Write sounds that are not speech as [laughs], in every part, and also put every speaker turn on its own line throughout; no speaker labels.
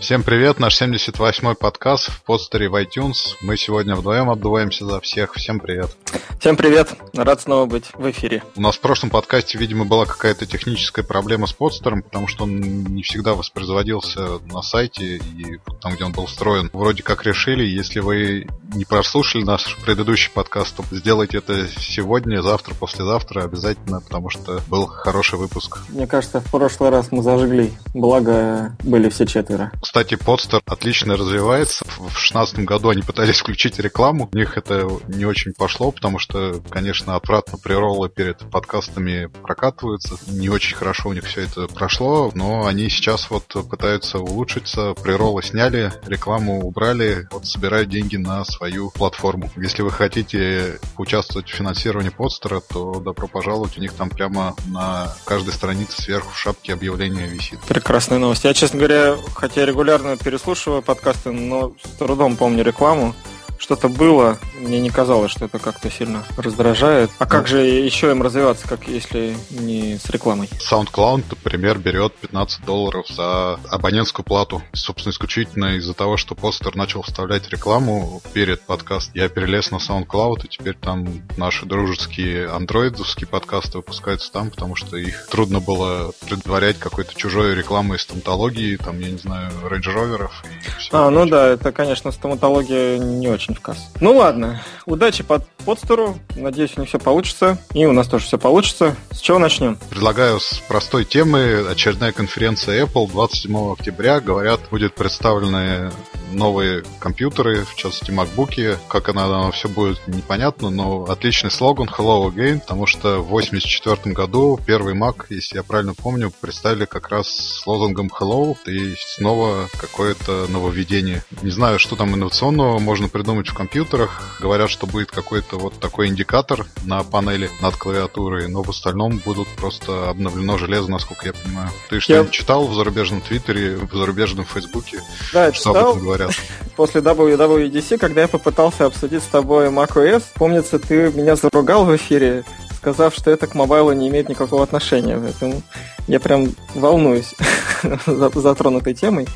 Всем привет, наш 78-й подкаст в подстере в iTunes. Мы сегодня вдвоем отдуваемся за всех. Всем привет.
Всем привет, рад снова быть в эфире.
У нас в прошлом подкасте, видимо, была какая-то техническая проблема с подстером, потому что он не всегда воспроизводился на сайте и там, где он был встроен. Вроде как решили, если вы не прослушали наш предыдущий подкаст, то сделайте это сегодня, завтра, послезавтра обязательно, потому что был хороший выпуск.
Мне кажется, в прошлый раз мы зажгли, благо были все четверо.
Кстати, подстер отлично развивается. В 2016 году они пытались включить рекламу. У них это не очень пошло, потому что, конечно, отвратно приролы перед подкастами прокатываются. Не очень хорошо у них все это прошло, но они сейчас вот пытаются улучшиться. Приролы сняли, рекламу убрали, вот собирают деньги на свою платформу. Если вы хотите участвовать в финансировании подстера, то добро пожаловать. У них там прямо на каждой странице сверху в шапке объявления висит.
Прекрасная новость. Я, честно говоря, хотя регулярно переслушиваю подкасты, но с трудом помню рекламу что-то было, мне не казалось, что это как-то сильно раздражает. А как же еще им развиваться, как если не с рекламой?
SoundCloud, например, берет 15 долларов за абонентскую плату. Собственно, исключительно из-за того, что постер начал вставлять рекламу перед подкастом. Я перелез на SoundCloud, и теперь там наши дружеские андроидовские подкасты выпускаются там, потому что их трудно было предварять какой-то чужой рекламой из стоматологии, там, я не знаю,
все. А, ну да, это, конечно, стоматология не очень очень в кассу. Ну ладно, удачи под подстеру. Надеюсь, у них все получится. И у нас тоже все получится. С чего начнем?
Предлагаю с простой темы. Очередная конференция Apple 27 октября. Говорят, будет представлены новые компьютеры, в частности MacBook. Как она, она все будет непонятно, но отличный слоган Hello Again, потому что в 1984 году первый Mac, если я правильно помню, представили как раз с лозунгом Hello, и снова какое-то нововведение. Не знаю, что там инновационного можно придумать в компьютерах. Говорят, что будет какой-то вот такой индикатор на панели над клавиатурой, но в остальном будут просто обновлено железо, насколько я понимаю. Ты что-нибудь я... читал в зарубежном Твиттере, в зарубежном Фейсбуке?
Да, что читал. об этом говорят? Говорят. [laughs] После WWDC, когда я попытался обсудить с тобой macOS, помнится, ты меня заругал в эфире, сказав, что это к мобайлу не имеет никакого отношения. Поэтому я прям волнуюсь [laughs] затронутой темой.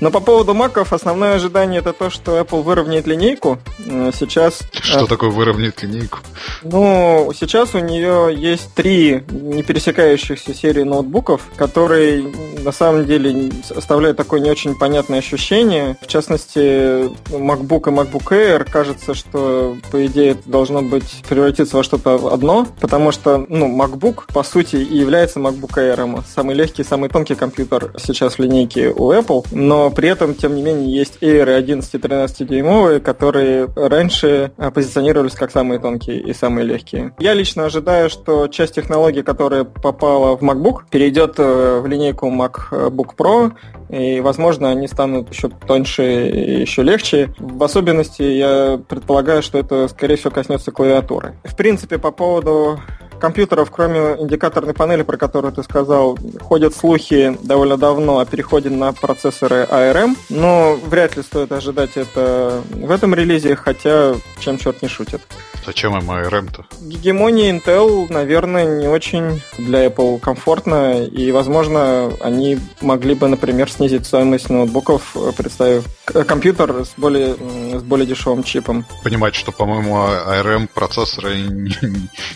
Но по поводу маков, основное ожидание это то, что Apple выровняет линейку. Э, сейчас...
Что э, такое выровняет линейку?
Ну, сейчас у нее есть три не пересекающихся серии ноутбуков, которые на самом деле оставляют такое не очень понятное ощущение. В частности, MacBook и MacBook Air кажется, что по идее это должно быть превратиться во что-то одно, потому что ну, MacBook по сути и является MacBook Air самый легкий, самый тонкий компьютер сейчас в линейке у Apple, но при этом, тем не менее, есть Air 11 и 13 дюймовые, которые раньше а, позиционировались как самые тонкие и самые легкие. Я лично ожидаю, что часть технологий, которая попала в MacBook, перейдет э, в линейку MacBook Pro, и, возможно, они станут еще тоньше и еще легче. В особенности я предполагаю, что это, скорее всего, коснется клавиатуры. В принципе, по поводу компьютеров, кроме индикаторной панели, про которую ты сказал, ходят слухи довольно давно о переходе на процессоры ARM, но вряд ли стоит ожидать это в этом релизе, хотя чем черт не шутит.
Зачем им ARM-то?
Гегемония Intel, наверное, не очень для Apple комфортно, и, возможно, они могли бы, например, снизить стоимость ноутбуков, представив компьютер с более, с более дешевым чипом.
Понимать, что, по-моему, ARM процессоры [laughs] не,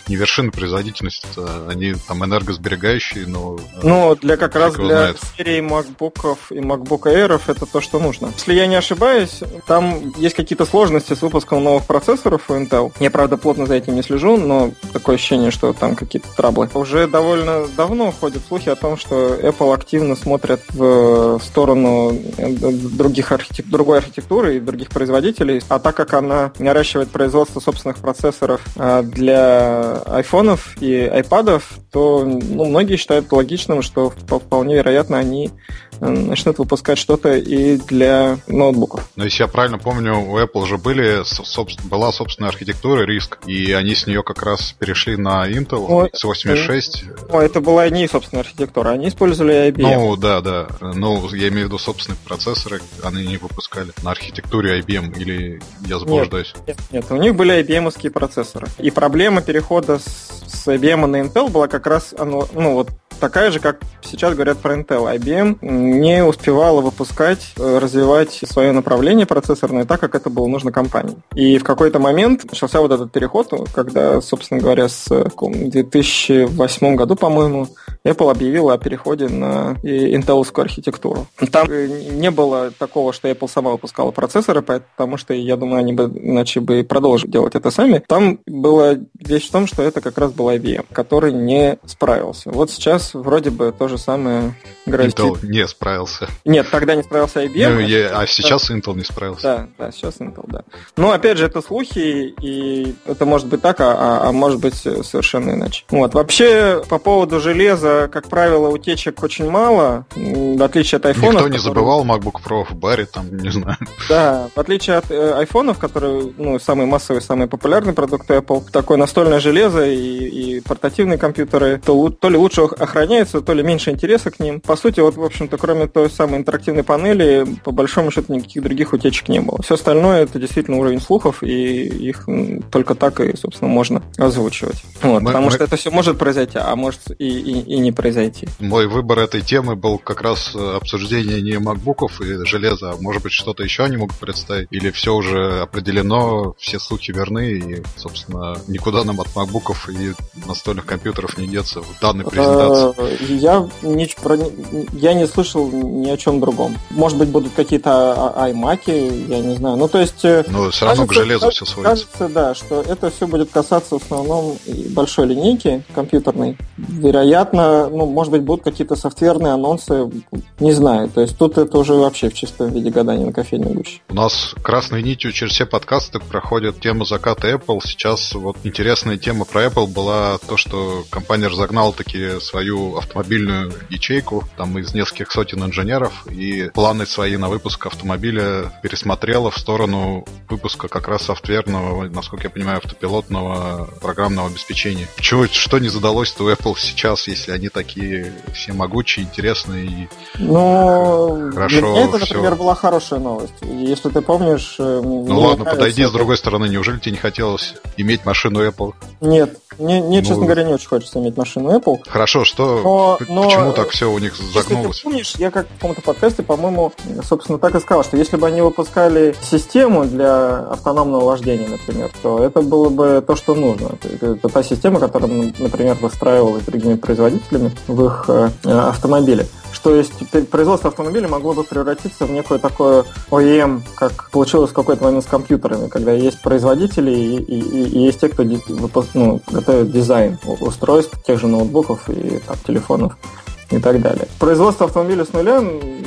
не вершина производительности, они там энергосберегающие, но...
Ну, для как раз для знает. серии MacBook и MacBook Air это то, что нужно. Если я не ошибаюсь, там есть какие-то сложности с выпуском новых процессоров у Intel. Я, правда, плотно за этим не слежу, но такое ощущение, что там какие-то траблы. Уже довольно давно ходят слухи о том, что Apple активно смотрят в сторону других архитектур, другой архитектуры и других производителей. А так как она наращивает производство собственных процессоров для айфонов и айпадов, то ну, многие считают логичным, что вполне вероятно они начнут выпускать что-то и для ноутбуков.
Но если я правильно помню, у Apple уже были, была собственная архитектура риск, и они с нее как раз перешли на Intel О, с 86.
О, это была не собственная архитектура, они использовали IBM.
Ну, да, да. Ну, я имею в виду собственные процессоры, они не выпускали на архитектуре IBM, или я заблуждаюсь?
Нет, нет, нет у них были IBM-овские процессоры. И проблема перехода с, с IBM на Intel была как раз, ну вот такая же, как сейчас говорят про Intel. IBM не успевала выпускать, э, развивать свое направление процессорное так, как это было нужно компании. И в какой-то момент начался вот этот переход, когда, собственно говоря, с 2008 году, по-моему, Apple объявила о переходе на интеловскую архитектуру. Там не было такого, что Apple сама выпускала процессоры, потому что, я думаю, они бы иначе бы продолжили делать это сами. Там была вещь в том, что это как раз был IBM, который не справился. Вот сейчас вроде бы то же самое
грозит. Intel не справился.
Нет, тогда не справился IBM.
Ну, я, а сейчас да. Intel не справился.
Да, да, сейчас Intel, да. Но опять же, это слухи, и это может быть так, а, а, а может быть совершенно иначе. Вот. Вообще, по поводу железа, как правило, утечек очень мало, в отличие от iPhone.
Никто не которые... забывал MacBook Pro в баре, там, не знаю.
Да, в отличие от э, айфонов, которые, ну, самый массовый, самый популярный продукт Apple, такое настольное железо и, и портативные компьютеры, то, то ли лучше охраняются, то ли меньше интереса к ним. По сути, вот, в общем-то, кроме той самой интерактивной панели, по большому счету никаких других утечек не было. Все остальное это действительно уровень слухов, и их только так и, собственно, можно озвучивать. Вот, мы, потому мы... что это все может произойти, а может и, и, и не произойти.
Мой выбор этой темы был как раз э, обсуждение не макбуков и железа, а может быть что-то еще они могут представить, или все уже определено, все слухи верны, и, собственно, никуда нам от макбуков и настольных компьютеров не деться в данной презентации.
Я не, я не слышал ни о чем другом. Может быть, будут какие-то iMac, я не знаю. Ну, то есть...
Э, Но все равно кажется, к железу все сводится.
Кажется, да, что это все будет касаться в основном большой линейки компьютерной. Вероятно, ну, может быть, будут какие-то софтверные анонсы, не знаю. То есть тут это уже вообще в чистом виде гадания на кофейной гуще.
У нас красной нитью через все подкасты проходит тема заката Apple. Сейчас вот интересная тема про Apple была то, что компания разогнала таки свою автомобильную ячейку, там из нескольких сотен инженеров, и планы свои на выпуск автомобиля пересмотрела в сторону выпуска как раз софтверного, насколько я понимаю, автопилотного программного обеспечения. Чего, что не задалось-то у Apple сейчас, если они такие все могучие, интересные и
ну,
хорошо для
меня это, например, была хорошая новость. Если ты помнишь...
Э, ну ладно, подойди с другой стороны. Неужели тебе не хотелось иметь машину Apple?
Нет, мне, мне ну, честно говоря, не очень хочется иметь машину Apple.
Хорошо, что... Но, но, почему так все у них загнулось?
Если ты помнишь, я как в каком-то подкасте, по-моему, собственно, так и сказал, что если бы они выпускали систему для автономного вождения, например, то это было бы то, что нужно. Это та система, которая, например, выстраивалась другими производителями в их э, автомобиле что есть производство автомобиля могло бы превратиться в некое такое OEM, как получилось в какой-то момент с компьютерами, когда есть производители и, и, и есть те, кто ну, готовит дизайн устройств, тех же ноутбуков и там, телефонов и так далее. Производство автомобиля с нуля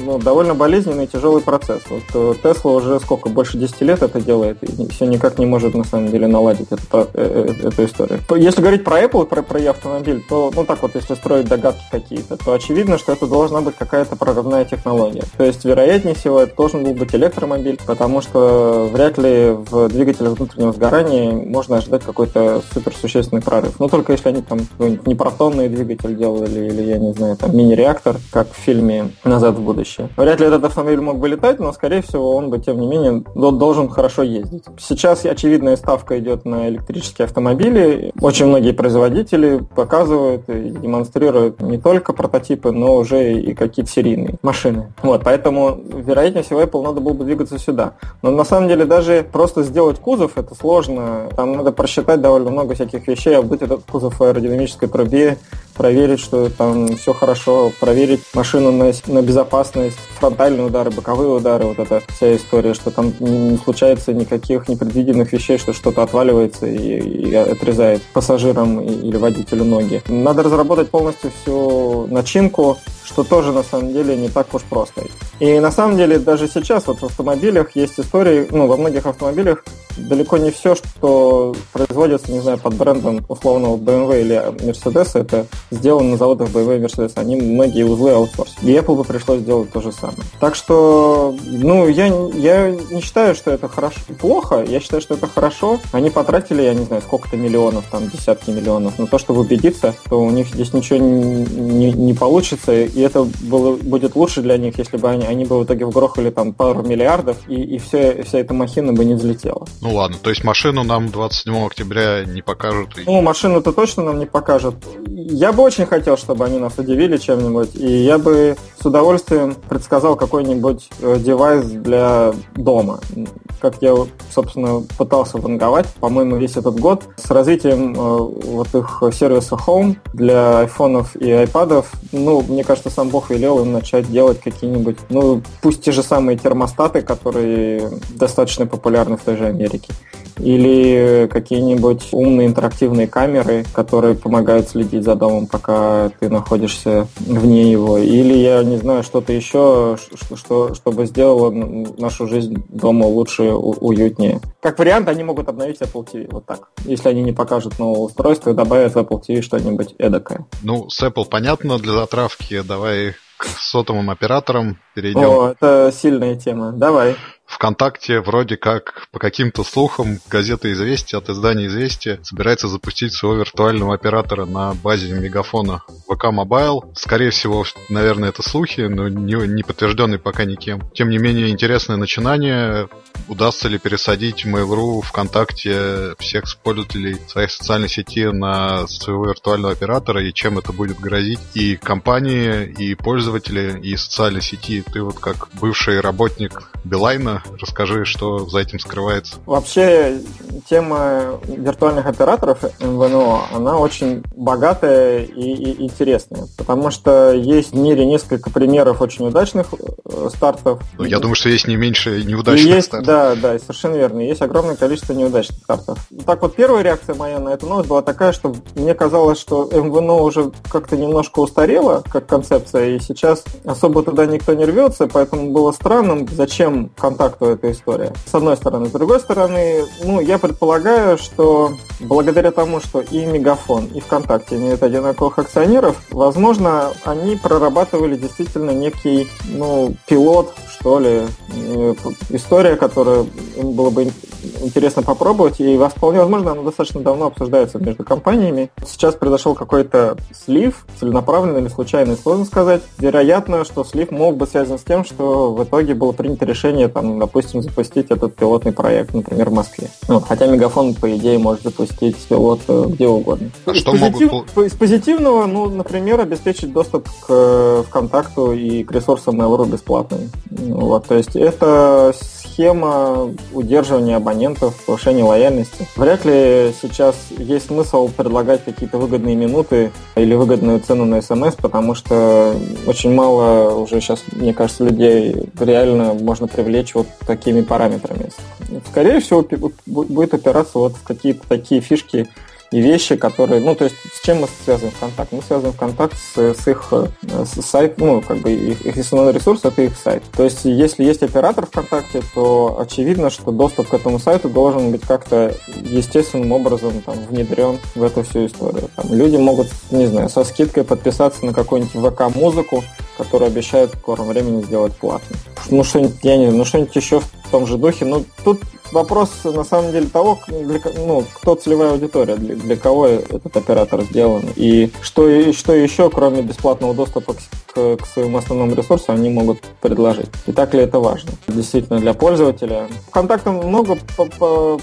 ну, довольно болезненный и тяжелый процесс. Вот Тесла уже сколько, больше 10 лет это делает, и все никак не может на самом деле наладить эту, э, э, эту историю. Если говорить про Apple, про, про автомобиль, то, ну так вот, если строить догадки какие-то, то очевидно, что это должна быть какая-то прорывная технология. То есть, вероятнее всего, это должен был быть электромобиль, потому что вряд ли в двигателях внутреннего сгорания можно ожидать какой-то суперсущественный прорыв. Ну, только если они там не протонный двигатель делали, или, я не знаю, там мини-реактор, как в фильме «Назад в будущее». Вряд ли этот автомобиль мог бы летать, но, скорее всего, он бы, тем не менее, должен хорошо ездить. Сейчас очевидная ставка идет на электрические автомобили. Очень многие производители показывают и демонстрируют не только прототипы, но уже и какие-то серийные машины. Вот, поэтому, вероятнее всего, Apple надо было бы двигаться сюда. Но на самом деле даже просто сделать кузов это сложно. Там надо просчитать довольно много всяких вещей, обдуть этот кузов в аэродинамической трубе, проверить, что там все хорошо, проверить машину на, на безопасность, фронтальные удары, боковые удары, вот эта вся история, что там не случается никаких непредвиденных вещей, что что-то отваливается и, и отрезает пассажирам или водителю ноги. Надо разработать полностью всю начинку, что тоже на самом деле не так уж просто. И на самом деле даже сейчас вот в автомобилях есть истории, ну, во многих автомобилях далеко не все, что производится, не знаю, под брендом условного BMW или Mercedes, это сделано на заводах BMW и Mercedes. Они многие узлы аутсорс. И Apple бы пришлось сделать то же самое. Так что, ну, я, я не считаю, что это хорошо плохо. Я считаю, что это хорошо. Они потратили, я не знаю, сколько-то миллионов, там, десятки миллионов на то, чтобы убедиться, что у них здесь ничего не, не, не получится, и это было, будет лучше для них, если бы они, они бы в итоге вгрохали там пару миллиардов, и, и все, вся эта махина бы не взлетела.
Ну ладно, то есть машину нам 27 октября не покажут?
Ну, машину-то точно нам не покажут. Я бы очень хотел, чтобы они нас удивили чем-нибудь, и я бы с удовольствием предсказал какой-нибудь э, девайс для дома. Как я, собственно, пытался ванговать, по-моему, весь этот год. С развитием э, вот их сервиса Home для айфонов и айпадов, ну, мне кажется, сам Бог велел им начать делать какие-нибудь, ну, пусть те же самые термостаты, которые достаточно популярны в той же Америке или какие-нибудь умные интерактивные камеры, которые помогают следить за домом, пока ты находишься вне его, или я не знаю, что-то еще, что, что, чтобы сделало нашу жизнь дома лучше, уютнее. Как вариант, они могут обновить Apple TV, вот так. Если они не покажут новое устройство и добавят в Apple TV что-нибудь эдакое.
Ну, с Apple понятно для затравки, давай к сотовым операторам перейдем.
О, это сильная тема. Давай.
ВКонтакте вроде как по каким-то слухам газета «Известия» от издания «Известия» собирается запустить своего виртуального оператора на базе мегафона ВК Mobile. Скорее всего, наверное, это слухи, но не, не подтвержденные пока никем. Тем не менее, интересное начинание. Удастся ли пересадить Mail.ru ВКонтакте всех пользователей своей социальной сети на своего виртуального оператора и чем это будет грозить и компании, и пользователи, и социальной сети. Ты вот как бывший работник Билайна расскажи, что за этим скрывается.
Вообще, тема виртуальных операторов МВНО, она очень богатая и, и интересная, потому что есть в мире несколько примеров очень удачных э, стартов.
Ну, я думаю, что есть не меньше неудачных
есть,
стартов.
Да, да, совершенно верно. Есть огромное количество неудачных стартов. Так вот, первая реакция моя на эту новость была такая, что мне казалось, что МВНО уже как-то немножко устарело, как концепция, и сейчас особо туда никто не рвется, поэтому было странным, зачем контакту эта история. С одной стороны. С другой стороны, ну, я предполагаю, что благодаря тому, что и Мегафон, и ВКонтакте имеют одинаковых акционеров, возможно, они прорабатывали действительно некий, ну, пилот, что ли, э, история, которую им было бы интересно попробовать, и вполне возможно, она достаточно давно обсуждается между компаниями. Сейчас произошел какой-то слив, целенаправленный или случайный, сложно сказать. Вероятно, что слив мог быть связан с тем, что в итоге было принято решение, там, допустим, запустить этот пилотный проект, например, в Москве. Ну, хотя Мегафон, по идее, может запустить пилот э, где угодно.
А из, что позитив... могут...
из позитивного, ну, например, обеспечить доступ к э, ВКонтакту и к ресурсам Mail.ru бесплатным. Вот, то есть это схема удерживания абонентов, повышения лояльности. Вряд ли сейчас есть смысл предлагать какие-то выгодные минуты или выгодную цену на смс, потому что очень мало уже сейчас, мне кажется, людей реально можно привлечь вот такими параметрами. Скорее всего, будет опираться вот в какие-то такие фишки, и вещи, которые, ну, то есть с чем мы связываем ВКонтакт? Мы связываем ВКонтакт с, с их с сайт, ну, как бы их, их основной ресурс это их сайт. То есть если есть оператор ВКонтакте, то очевидно, что доступ к этому сайту должен быть как-то естественным образом там, внедрен в эту всю историю. Там, люди могут, не знаю, со скидкой подписаться на какую-нибудь ВК-музыку, которую обещают в скором времени сделать платной. Ну, что-нибудь, я не знаю, ну, что-нибудь еще в том же духе. Ну, тут вопрос, на самом деле, того, для, ну, кто целевая аудитория, для, для кого этот оператор сделан. И что, и что еще, кроме бесплатного доступа к, к, к своему основному ресурсу, они могут предложить. И так ли это важно? Действительно, для пользователя. Вконтакте много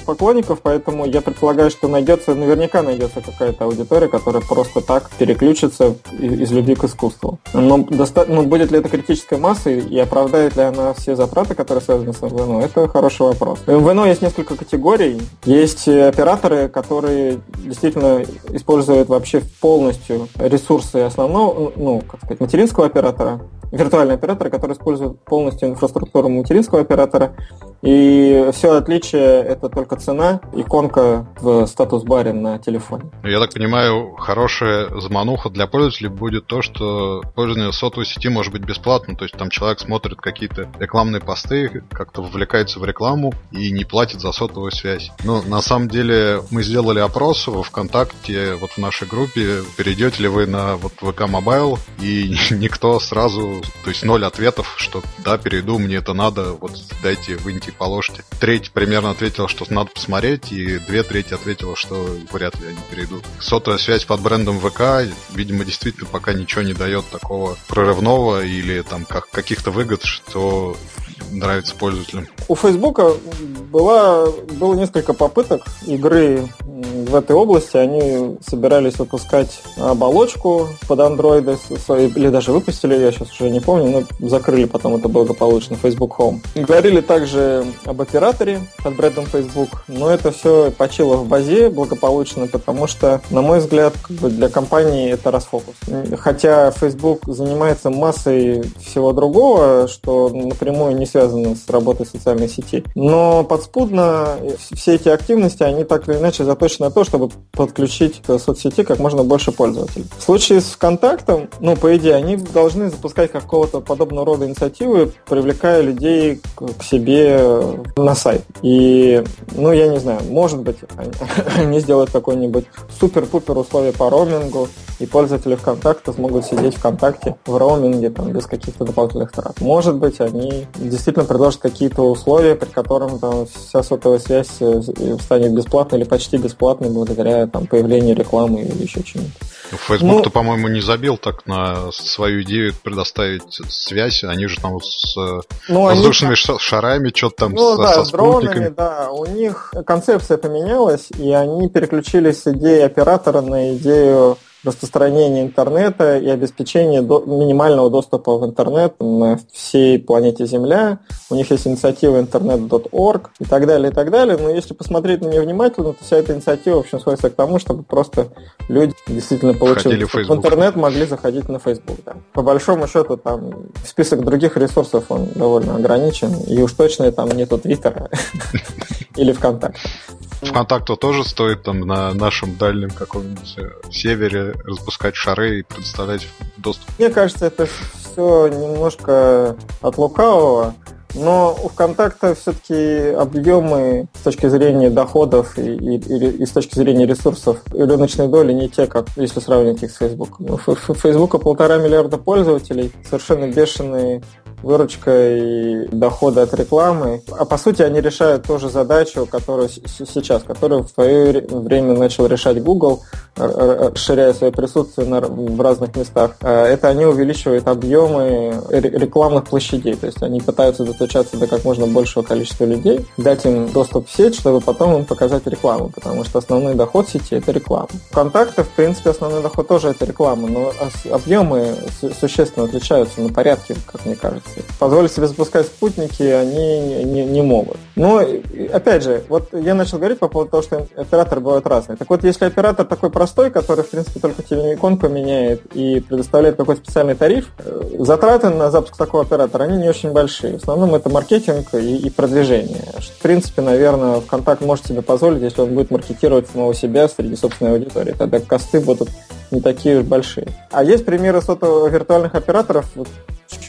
поклонников, поэтому я предполагаю, что найдется, наверняка найдется какая-то аудитория, которая просто так переключится из любви к искусству. Но, доста... Но будет ли это критической массой и оправдает ли она все затраты, которые связаны с МВНО, это хороший вопрос. МВНО есть несколько категорий. Есть операторы, которые действительно используют вообще полностью ресурсы основного, ну, как сказать, материнского оператора, виртуальный оператор, который использует полностью инфраструктуру материнского оператора. И все отличие это только цена, иконка в статус-баре на телефоне.
Я так понимаю, хорошая замануха для пользователей будет то, что пользование сотовой сети может быть бесплатным. То есть там человек смотрит какие-то рекламные посты, как-то вовлекается в рекламу и не платит за сотовую связь. Но на самом деле мы сделали опрос во ВКонтакте, вот в нашей группе, перейдете ли вы на вот VK Mobile, и [laughs] никто сразу то есть ноль ответов, что да, перейду, мне это надо, вот дайте, выньте, положите. Треть примерно ответила, что надо посмотреть, и две трети ответила, что вряд ли они перейдут. Сотовая связь под брендом ВК, видимо, действительно пока ничего не дает такого прорывного или там как, каких-то выгод, что нравится пользователям.
У Фейсбука была, было несколько попыток игры в этой области. Они собирались выпускать оболочку под андроиды, или даже выпустили, я сейчас уже не помню, но закрыли потом это благополучно, Facebook Home. Говорили также об операторе под брендом Facebook, но это все почило в базе благополучно, потому что, на мой взгляд, как для компании это расфокус. Хотя Facebook занимается массой всего другого, что напрямую не связано с работой социальной сети. Но подспудно все эти активности, они так или иначе заточены на то, чтобы подключить к соцсети как можно больше пользователей. В случае с ВКонтактом, ну, по идее, они должны запускать какого-то подобного рода инициативы, привлекая людей к себе на сайт. И, ну, я не знаю, может быть, [laughs] они, сделают какой-нибудь супер-пупер условия по роумингу, и пользователи ВКонтакта смогут сидеть ВКонтакте в роуминге там, без каких-то дополнительных трат. Может быть, они действительно предложат какие-то условия, при котором там, вся сотовая связь э, станет бесплатной или почти бесплатной благодаря там, появлению рекламы или еще чему-то.
Ну, Facebook-то, ну, по-моему, не забил так на свою идею предоставить связь. Они же там с ну, воздушными они... шарами, что-то там
ну, со, да, со с дронами, да. У них концепция поменялась, и они переключились с идеи оператора на идею распространение интернета и обеспечение до, минимального доступа в интернет на всей планете Земля. У них есть инициатива internet.org и так далее, и так далее. Но если посмотреть на нее внимательно, то вся эта инициатива, в общем, сводится к тому, чтобы просто люди, действительно получили в, в интернет, могли заходить на Facebook. Да. По большому счету, там список других ресурсов, он довольно ограничен, и уж точно там нету Твиттера [laughs] или ВКонтакте.
ВКонтакту тоже стоит там на нашем дальнем каком-нибудь э, севере распускать шары и предоставлять доступ.
Мне кажется, это все немножко от лукавого. Но у ВКонтакта все-таки объемы с точки зрения доходов и, и, и с точки зрения ресурсов и рыночной доли не те, как если сравнивать их с Facebook. У Фейсбука полтора миллиарда пользователей, совершенно бешеные выручка и доходы от рекламы. А по сути они решают ту же задачу, которую сейчас, которую в свое время начал решать Google, расширяя свое присутствие на, в разных местах. А это они увеличивают объемы рекламных площадей. То есть они пытаются достучаться до как можно большего количества людей, дать им доступ в сеть, чтобы потом им показать рекламу, потому что основной доход сети это реклама. Контакты, в принципе, основной доход тоже это реклама, но объемы существенно отличаются на порядке, как мне кажется позволить себе запускать спутники они не, не, могут. Но, опять же, вот я начал говорить по поводу того, что операторы бывают разные. Так вот, если оператор такой простой, который, в принципе, только телеикон поменяет и предоставляет какой-то специальный тариф, э, затраты на запуск такого оператора, они не очень большие. В основном это маркетинг и, и продвижение. В принципе, наверное, ВКонтакт может себе позволить, если он будет маркетировать самого себя среди собственной аудитории. Тогда косты будут не такие уж большие. А есть примеры сотовых виртуальных операторов,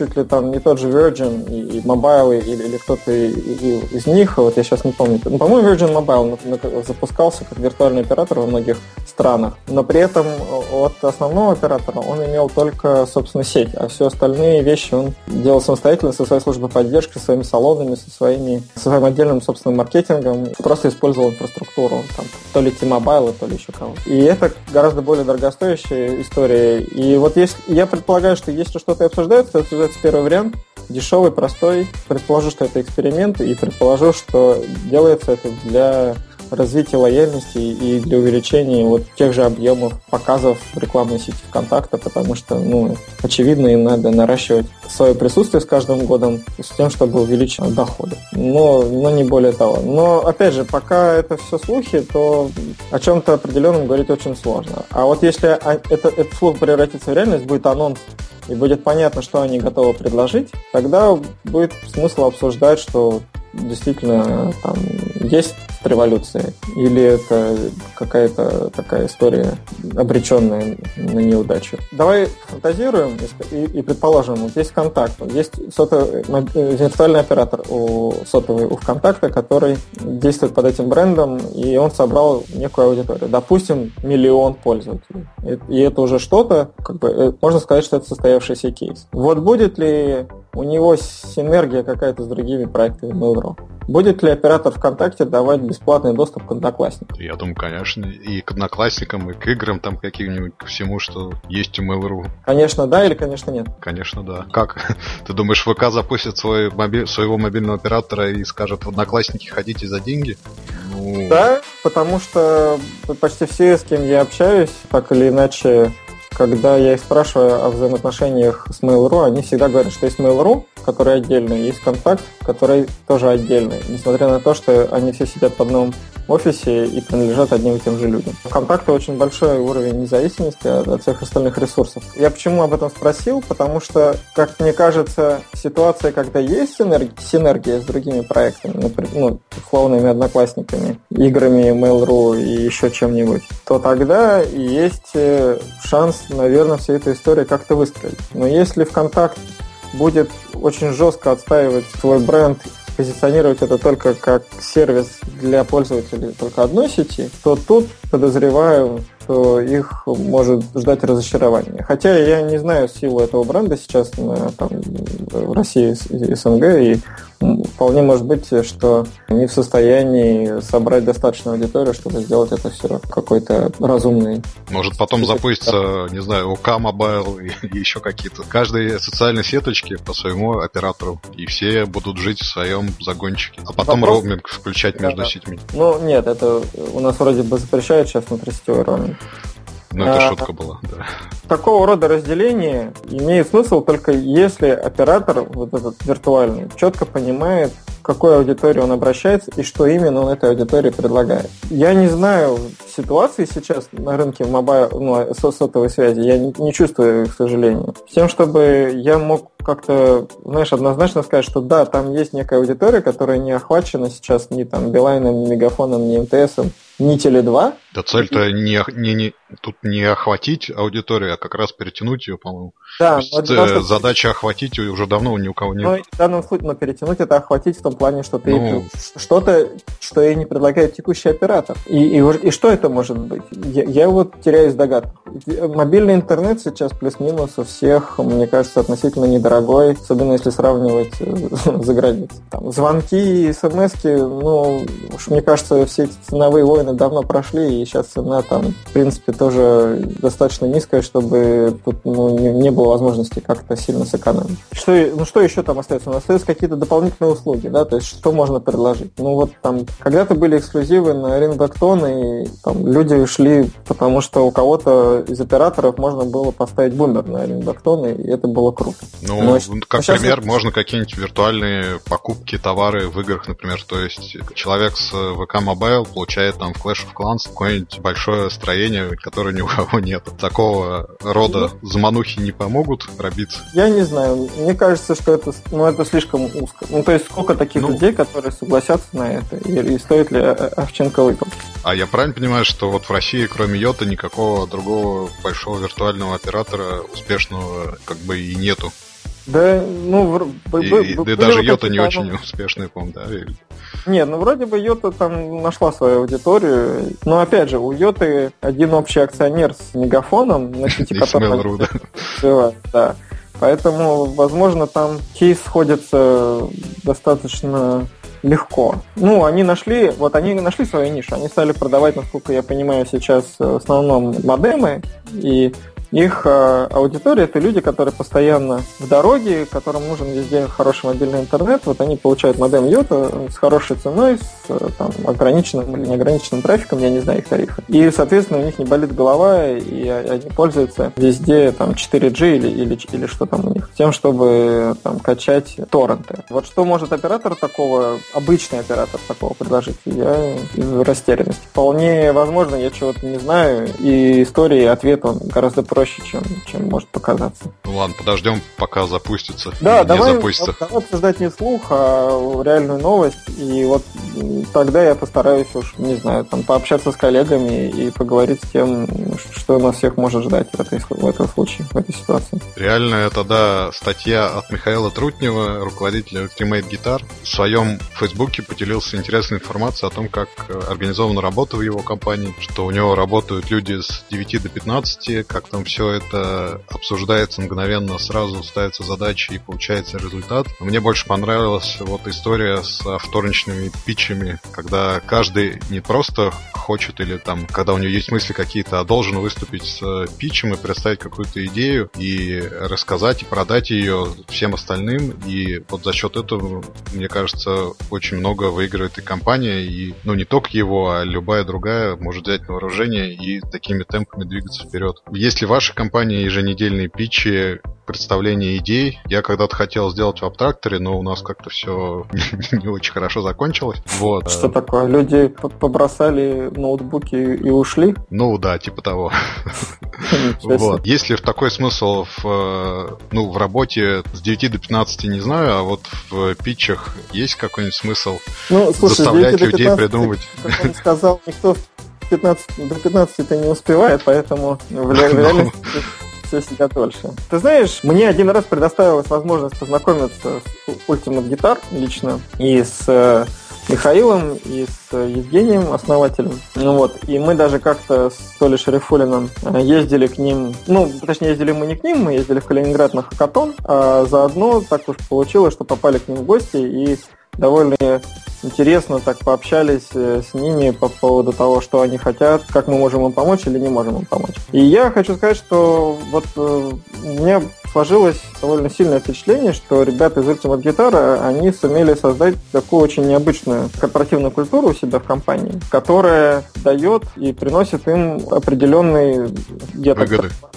чуть ли там не тот же Virgin и, и Mobile или, или кто-то из них, вот я сейчас не помню. Ну, по-моему, Virgin Mobile запускался как виртуальный оператор во многих странах, но при этом от основного оператора он имел только, собственно, сеть, а все остальные вещи он делал самостоятельно со своей службой поддержки, со своими салонами, со, своими, со своим отдельным собственным маркетингом, просто использовал инфраструктуру, там, то ли T-Mobile, то ли еще кого И это гораздо более дорогостоящая история. И вот если, я предполагаю, что если что-то обсуждается, то обсуждается первый вариант, дешевый, простой. Предположу, что это эксперимент, и предположу, что делается это для развития лояльности и для увеличения вот тех же объемов показов в рекламной сети ВКонтакта, потому что, ну, очевидно, им надо наращивать свое присутствие с каждым годом с тем, чтобы увеличить доходы. Но, но не более того. Но, опять же, пока это все слухи, то о чем-то определенном говорить очень сложно. А вот если это, этот слух превратится в реальность, будет анонс и будет понятно, что они готовы предложить, тогда будет смысл обсуждать, что действительно там есть революция, или это какая-то такая история, обреченная на неудачу. Давай фантазируем и, и предположим, вот есть контакт, есть сотовый, э, виртуальный оператор у сотовый у ВКонтакта, который действует под этим брендом, и он собрал некую аудиторию. Допустим, миллион пользователей. И это уже что-то, как бы, э, можно сказать, что это состоявшийся кейс. Вот будет ли у него синергия какая-то с другими проектами Mail.ru? Будет ли оператор ВКонтакте давать бесплатный доступ к Одноклассникам?
Я думаю, конечно. И к Одноклассникам, и к играм там каким-нибудь, ко всему, что есть у Mail.ru.
Конечно, да или конечно нет?
Конечно, да. Как? [laughs] Ты думаешь, ВК запустит свой моби... своего мобильного оператора и скажет в Одноклассники ходите за деньги?
Ну... Да, потому что почти все, с кем я общаюсь, так или иначе когда я их спрашиваю о взаимоотношениях с Mail.ru, они всегда говорят, что есть Mail.ru, который отдельный, есть контакт, который тоже отдельный, несмотря на то, что они все сидят в одном офисе и принадлежат одним и тем же людям. У контакта очень большой уровень независимости от, всех остальных ресурсов. Я почему об этом спросил? Потому что, как мне кажется, ситуация, когда есть синергия, синергия с другими проектами, например, ну, условными одноклассниками, играми Mail.ru и еще чем-нибудь, то тогда есть э, шанс, наверное, всей этой истории как-то выстроить. Но если ВКонтакт будет очень жестко отстаивать свой бренд позиционировать это только как сервис для пользователей только одной сети, то тут подозреваю, что их может ждать разочарование. Хотя я не знаю силу этого бренда сейчас на, там, в России и СНГ, и вполне может быть, что они в состоянии собрать достаточную аудиторию, чтобы сделать это все какой-то разумный.
Может потом запустится, не знаю, ОК Mobile и еще какие-то. Каждой социальной сеточки по своему оператору. И все будут жить в своем загончике. А потом Вопрос... роуминг включать между да, сетьми.
Ну, нет, это у нас вроде бы запрещают сейчас внутрисетевой роуминг.
Ну, это а, шутка была, да.
Такого рода разделение имеет смысл только если оператор, вот этот виртуальный, четко понимает, к какой аудитории он обращается и что именно он этой аудитории предлагает. Я не знаю ситуации сейчас на рынке mobile, ну, сотовой связи, я не, не чувствую, к сожалению. С тем, чтобы я мог как-то, знаешь, однозначно сказать, что да, там есть некая аудитория, которая не охвачена сейчас ни там Билайном, ни Мегафоном, ни МТСом, ни Теле2.
Да цель-то не, не, не, тут не охватить аудиторию, а как раз перетянуть ее, по-моему.
Да,
есть, э, что... задача охватить уже давно ни у кого нет.
Ну, в данном случае, но перетянуть это охватить в том плане, что ты ну... что-то, что ей не предлагает текущий оператор. И, и, и что это может быть? Я, я вот теряюсь в догадках. Мобильный интернет сейчас плюс-минус у всех, мне кажется, относительно недорогой, особенно если сравнивать э, [laughs] за границей. Там, звонки и смс ну, уж мне кажется, все эти ценовые войны давно прошли, и сейчас цена там, в принципе, тоже достаточно низкая, чтобы тут ну, не, не было возможности как-то сильно сэкономить. Что, ну, что еще там остается? У нас остаются какие-то дополнительные услуги, да, то есть что можно предложить? Ну, вот там, когда-то были эксклюзивы на Рингбэктон, и там люди шли, потому что у кого-то из операторов можно было поставить бумер на Рингбэктон, и это было круто.
Ну, Но, как сейчас пример, можно какие-нибудь виртуальные покупки товары в играх, например, то есть человек с ВК Mobile получает там в Clash of Clans какое-нибудь большое строение, которое ни у кого нет. Такого рода ну, заманухи не помогут пробиться?
Я не знаю. Мне кажется, что это, ну, это слишком узко. Ну, то есть, сколько таких ну, людей, которые согласятся на это? И, и стоит ли Овченко выкуп?
А я правильно понимаю, что вот в России, кроме Йота, никакого другого большого виртуального оператора успешного как бы и нету?
Да, ну,
и, и, да даже Йота не очень успешный, по-моему, да? Или...
Нет, ну вроде бы Йота там нашла свою аудиторию. Но опять же, у Йоты один общий акционер с мегафоном, на [laughs] сети которого... да. да. Поэтому, возможно, там кейс сходится достаточно легко. Ну, они нашли, вот они нашли свою нишу. Они стали продавать, насколько я понимаю, сейчас в основном модемы. И их э, аудитория это люди, которые постоянно в дороге, которым нужен везде хороший мобильный интернет. Вот они получают модем Йота с хорошей ценой, с э, там, ограниченным или неограниченным трафиком, я не знаю их тарифы. И, соответственно, у них не болит голова, и они пользуются везде там 4G или, или, или что там у них, тем, чтобы там качать торренты. Вот что может оператор такого, обычный оператор такого предложить, я из растерянности. Вполне возможно, я чего-то не знаю, и истории ответ он гораздо проще проще, чем, чем может показаться.
Ну ладно, подождем, пока запустится.
Да, давай, запустится. давай обсуждать не слух, а реальную новость. И вот тогда я постараюсь уж, не знаю, там пообщаться с коллегами и поговорить с тем, что нас всех может ждать в, этой, в этом случае, в этой ситуации.
Реально, это, да, статья от Михаила Трутнева, руководителя Ultimate Guitar. В своем фейсбуке поделился интересной информацией о том, как организована работа в его компании, что у него работают люди с 9 до 15, как там все это обсуждается мгновенно, сразу ставится задача и получается результат. Мне больше понравилась вот история с вторничными питчами, когда каждый не просто хочет или там, когда у него есть мысли какие-то, а должен выступить с питчем и представить какую-то идею и рассказать и продать ее всем остальным. И вот за счет этого, мне кажется, очень много выигрывает и компания, и ну не только его, а любая другая может взять на вооружение и такими темпами двигаться вперед. Если ваша компания еженедельные питчи, представление идей. Я когда-то хотел сделать в абтракторе, но у нас как-то все [laughs] не очень хорошо закончилось. Вот.
Что такое? Люди побросали ноутбуки и ушли?
Ну да, типа того. Вот. Есть ли в такой смысл в, э, ну, в работе с 9 до 15, не знаю, а вот в питчах есть какой-нибудь смысл ну, слушай, заставлять людей 15, придумывать?
Как он сказал, никто 15, до 15 это не успевает, поэтому в [laughs] реальности все сидят дольше. Ты знаешь, мне один раз предоставилась возможность познакомиться с Ultimate Guitar лично и с э, Михаилом и с Евгением, основателем. Ну вот, и мы даже как-то с Толей Шарифулиным э, ездили к ним, ну, точнее, ездили мы не к ним, мы ездили в Калининград на хакатон, а заодно так уж получилось, что попали к ним в гости и довольно интересно так пообщались э, с ними по поводу того, что они хотят, как мы можем им помочь или не можем им помочь. И я хочу сказать, что вот э, у меня сложилось довольно сильное впечатление, что ребята из Ultimate Guitar, они сумели создать такую очень необычную корпоративную культуру у себя в компании, которая дает и приносит им определенные, я так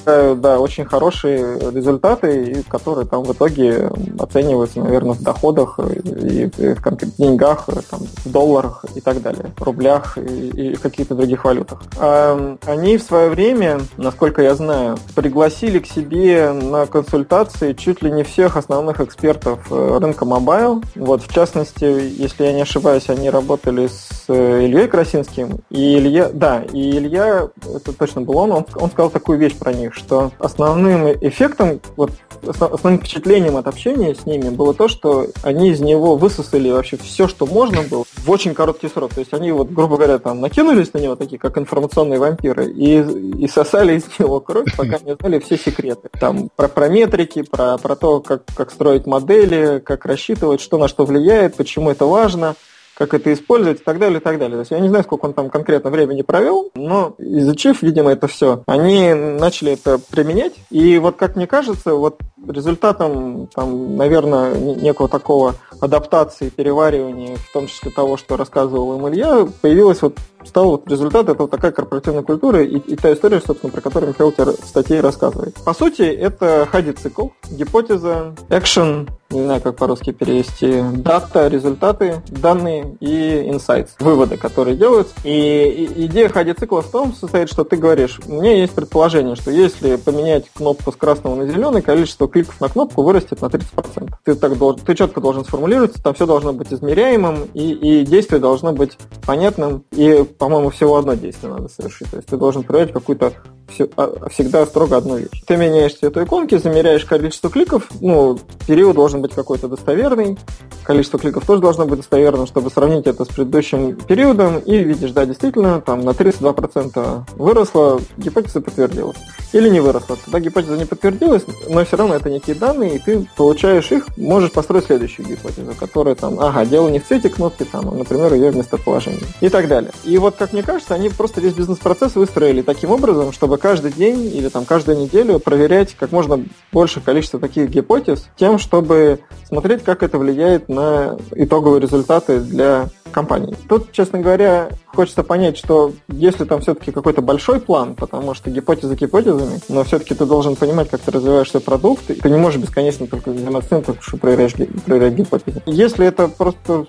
полагаю, да, очень хорошие результаты, которые там в итоге оцениваются, наверное, в доходах и в деньгах, там, в долларах и так далее, в рублях и, и каких-то других валютах. А они в свое время, насколько я знаю, пригласили к себе на консультации чуть ли не всех основных экспертов э, рынка mobile. Вот, в частности, если я не ошибаюсь, они работали с э, Ильей Красинским. И Илья, да, и Илья, это точно был он, он, он сказал такую вещь про них, что основным эффектом, вот, основным впечатлением от общения с ними было то, что они из него высосали вообще все, что можно было в очень короткий срок. То есть они, вот, грубо говоря, там накинулись на него такие, как информационные вампиры, и, и сосали из [laughs] него кровь, пока не знали все секреты. Там про, про метрики, про, про то, как, как строить модели, как рассчитывать, что на что влияет, почему это важно – как это использовать и так далее, и так далее. То есть я не знаю, сколько он там конкретно времени провел, но изучив, видимо, это все, они начали это применять. И вот как мне кажется, вот результатом, там, наверное, некого такого адаптации, переваривания, в том числе того, что рассказывал им Илья, появилась вот стал вот результат, это вот такая корпоративная культура и, и та история, собственно, про которую Михаил тебе в статье рассказывает. По сути, это хади-цикл, гипотеза, экшен, не знаю, как по-русски перевести, дата, результаты, данные и insights, выводы, которые делаются. И, и идея хади-цикла в том состоит, что ты говоришь, у меня есть предположение, что если поменять кнопку с красного на зеленый, количество кликов на кнопку вырастет на 30%. Ты, так должен, ты четко должен сформулировать, там все должно быть измеряемым, и, и действие должно быть понятным и по-моему, всего одно действие надо совершить. То есть ты должен проверять какую-то всегда строго одну вещь. Ты меняешь цвет иконки, замеряешь количество кликов, ну, период должен быть какой-то достоверный, количество кликов тоже должно быть достоверным, чтобы сравнить это с предыдущим периодом, и видишь, да, действительно, там на 32% выросло, гипотеза подтвердилась. Или не выросла. Тогда гипотеза не подтвердилась, но все равно это некие данные, и ты получаешь их, можешь построить следующую гипотезу, которая там, ага, дело не в цвете кнопки, там, а, например, ее местоположение. И так далее. И вот, как мне кажется, они просто весь бизнес-процесс выстроили таким образом, чтобы каждый день или там каждую неделю проверять как можно больше количество таких гипотез, тем, чтобы смотреть, как это влияет на итоговые результаты для компании. Тут, честно говоря, хочется понять, что если там все-таки какой-то большой план, потому что гипотезы гипотезами, но все-таки ты должен понимать, как ты развиваешь свой продукт, и ты не можешь бесконечно только заниматься тем, что проверяешь, проверять гипотезы. Если это просто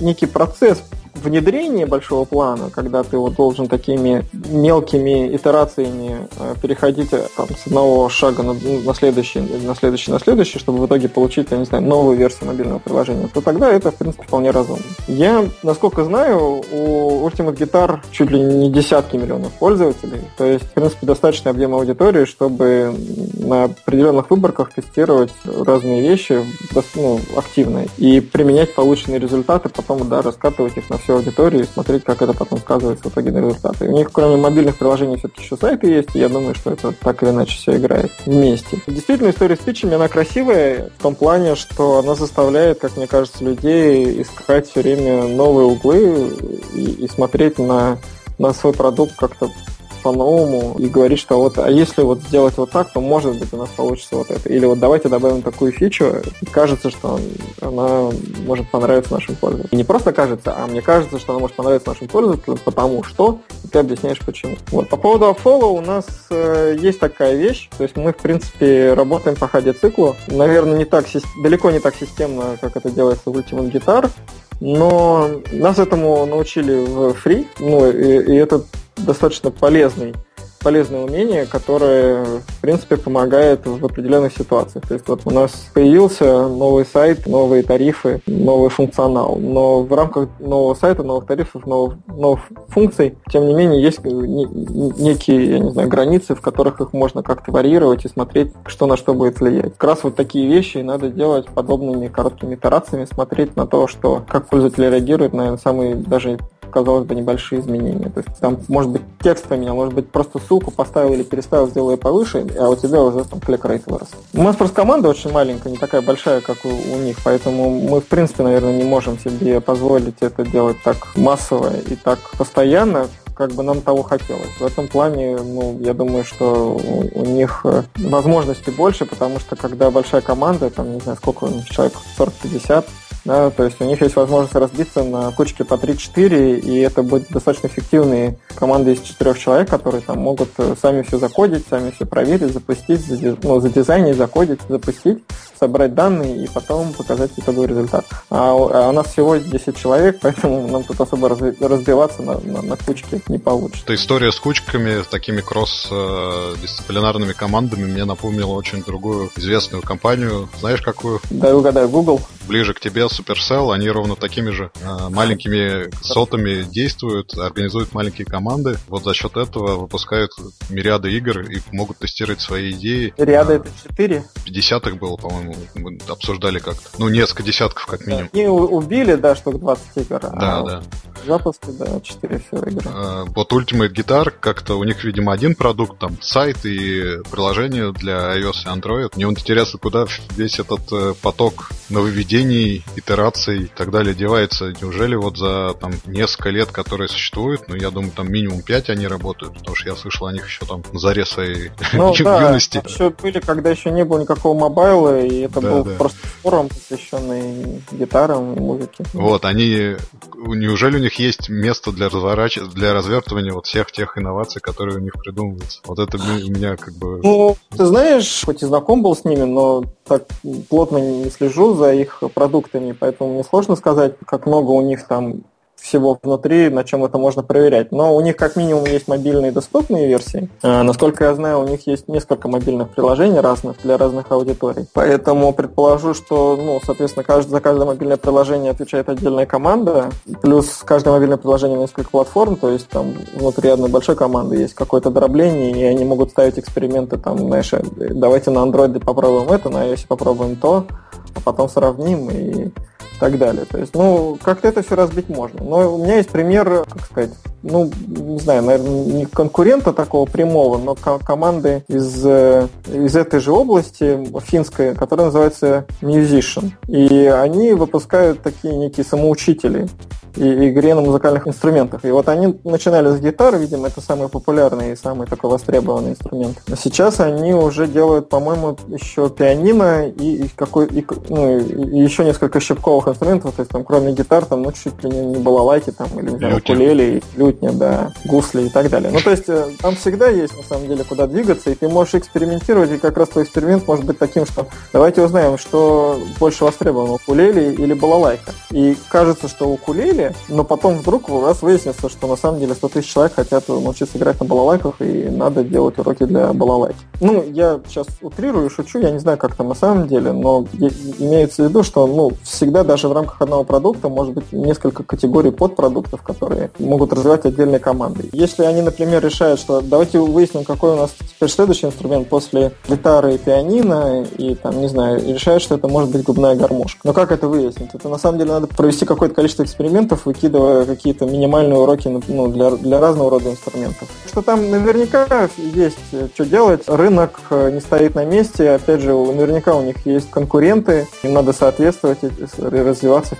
некий процесс внедрения большого плана, когда ты вот должен такими мелкими итерациями э, переходить там, с одного шага на, на следующий, на следующий, на следующий, чтобы в итоге получить, я не знаю, новую версию мобильного приложения, то тогда это, в принципе, вполне разумно. Я насколько знаю, у Ultimate Guitar чуть ли не десятки миллионов пользователей. То есть, в принципе, достаточный объем аудитории, чтобы на определенных выборках тестировать разные вещи ну, активно и применять полученные результаты, потом да, раскатывать их на всю аудиторию и смотреть, как это потом сказывается в итоге на результаты. у них, кроме мобильных приложений, все-таки еще сайты и я думаю, что это так или иначе все играет вместе. Действительно, история с питчами, она красивая в том плане, что она заставляет, как мне кажется, людей искать все время новые углы и, и смотреть на, на свой продукт как-то по-новому и говорить, что вот, а если вот сделать вот так, то может быть у нас получится вот это. Или вот давайте добавим такую фичу, кажется, что она может понравиться нашим пользователям. И не просто кажется, а мне кажется, что она может понравиться нашим пользователям, потому что ты объясняешь почему. Вот. По поводу Upfollow у нас э, есть такая вещь, то есть мы, в принципе, работаем по ходе-циклу. Наверное, не так, далеко не так системно, как это делается в Ultimate Guitar, но нас этому научили в Free, ну, и, и это достаточно полезный полезное умение, которое, в принципе, помогает в определенных ситуациях. То есть вот у нас появился новый сайт, новые тарифы, новый функционал, но в рамках нового сайта, новых тарифов, новых, новых функций, тем не менее, есть некие, я не знаю, границы, в которых их можно как-то варьировать и смотреть, что на что будет влиять. Как раз вот такие вещи надо делать подобными короткими итерациями, смотреть на то, что как пользователи реагируют на самые даже казалось бы, небольшие изменения. То есть там, может быть, текст поменял, может быть, просто ссылку поставил или переставил, сделал ее повыше, а у тебя уже там клик-рейт вырос. У нас просто команда очень маленькая, не такая большая, как у, у них, поэтому мы, в принципе, наверное, не можем себе позволить это делать так массово и так постоянно, как бы нам того хотелось. В этом плане, ну, я думаю, что у, у них э, возможностей больше, потому что когда большая команда, там, не знаю, сколько у них человек, 40-50, да, то есть у них есть возможность разбиться на кучки по 3-4, и это будет достаточно эффективные команды из четырех человек, которые там могут э, сами все закодить, сами все проверить, запустить, ну, задизайнить, закодить, запустить, собрать данные и потом показать итоговый результат. А, а у нас всего 10 человек, [laughs] поэтому нам тут особо разбиваться на, на, на кучки не получится.
Эта история с кучками, такими кросс-дисциплинарными командами мне напомнила очень другую известную компанию. Знаешь, какую?
Да, угадай, Google.
Ближе к тебе Supercell, они ровно такими же э, маленькими сотами действуют, организуют маленькие команды. Вот за счет этого выпускают мириады игр и могут тестировать свои идеи.
Мириады это 4?
50 их было, по-моему, мы обсуждали как-то. Ну, несколько десятков как минимум.
И убили, да, штук 20 игр.
Да, а да.
Запуски, да, 4 всего игры.
А, вот Ultimate Guitar, как-то у них, видимо, один продукт, там, сайт и приложение для iOS и Android. Мне вот интересно, куда весь этот э, поток нововведений, итераций и так далее девается. Неужели вот за там несколько лет, которые существуют, ну, я думаю, там минимум 5 они работают, потому что я слышал о них еще там на заре своей ну, [laughs] да, юности.
еще были, когда еще не было никакого мобайла, и это да, был да. просто форум, посвященный гитарам и музыке.
Вот, они... Неужели у них есть место для, разворач... для развертывания вот всех тех инноваций, которые у них придумываются? Вот это у меня как бы...
Ну, ты знаешь, хоть и знаком был с ними, но так плотно не слежу за их продуктами, поэтому мне сложно сказать, как много у них там всего внутри, на чем это можно проверять. Но у них как минимум есть мобильные доступные версии. А, насколько я знаю, у них есть несколько мобильных приложений разных для разных аудиторий. Поэтому предположу, что, ну, соответственно, каждый, за каждое мобильное приложение отвечает отдельная команда. Плюс каждое мобильное приложение несколько платформ, то есть там внутри одной большой команды есть какое-то дробление, и они могут ставить эксперименты, там, знаешь, давайте на Android попробуем это, на iOS попробуем то, а потом сравним и так далее. То есть, ну, как-то это все разбить можно. Но у меня есть пример, как сказать, ну, не знаю, наверное, не конкурента такого прямого, но команды из, э, из этой же области, финской, которая называется Musician. И они выпускают такие некие самоучители и игре на музыкальных инструментах. И вот они начинали с гитары, видимо, это самый популярный и самый такой востребованный инструмент. Но сейчас они уже делают, по-моему, еще пианино и, и какой, и, ну, и еще несколько щипковых инструментов, то есть там кроме гитар, там, ну, чуть ли не, не балалайки, там, или, не знаю, укулеле, лютня, да, гусли и так далее. Ну, то есть э, там всегда есть, на самом деле, куда двигаться, и ты можешь экспериментировать, и как раз твой эксперимент может быть таким, что давайте узнаем, что больше востребовано, укулеле или балалайка. И кажется, что укулеле, но потом вдруг у вас выяснится, что на самом деле 100 тысяч человек хотят научиться играть на балалайках, и надо делать уроки для балалайки. Ну, я сейчас утрирую, шучу, я не знаю, как там на самом деле, но имеется в виду, что ну, всегда даже в рамках одного продукта может быть несколько категорий подпродуктов, которые могут развивать отдельные команды. Если они, например, решают, что давайте выясним, какой у нас теперь следующий инструмент после гитары и пианино, и там, не знаю, решают, что это может быть губная гармошка. Но как это выяснить? Это на самом деле надо провести какое-то количество экспериментов, выкидывая какие-то минимальные уроки ну, для, для разного рода инструментов. Что там наверняка есть э, что делать. Рынок э, не стоит на месте. Опять же, наверняка у них есть конкуренты. Им надо соответствовать, развиваться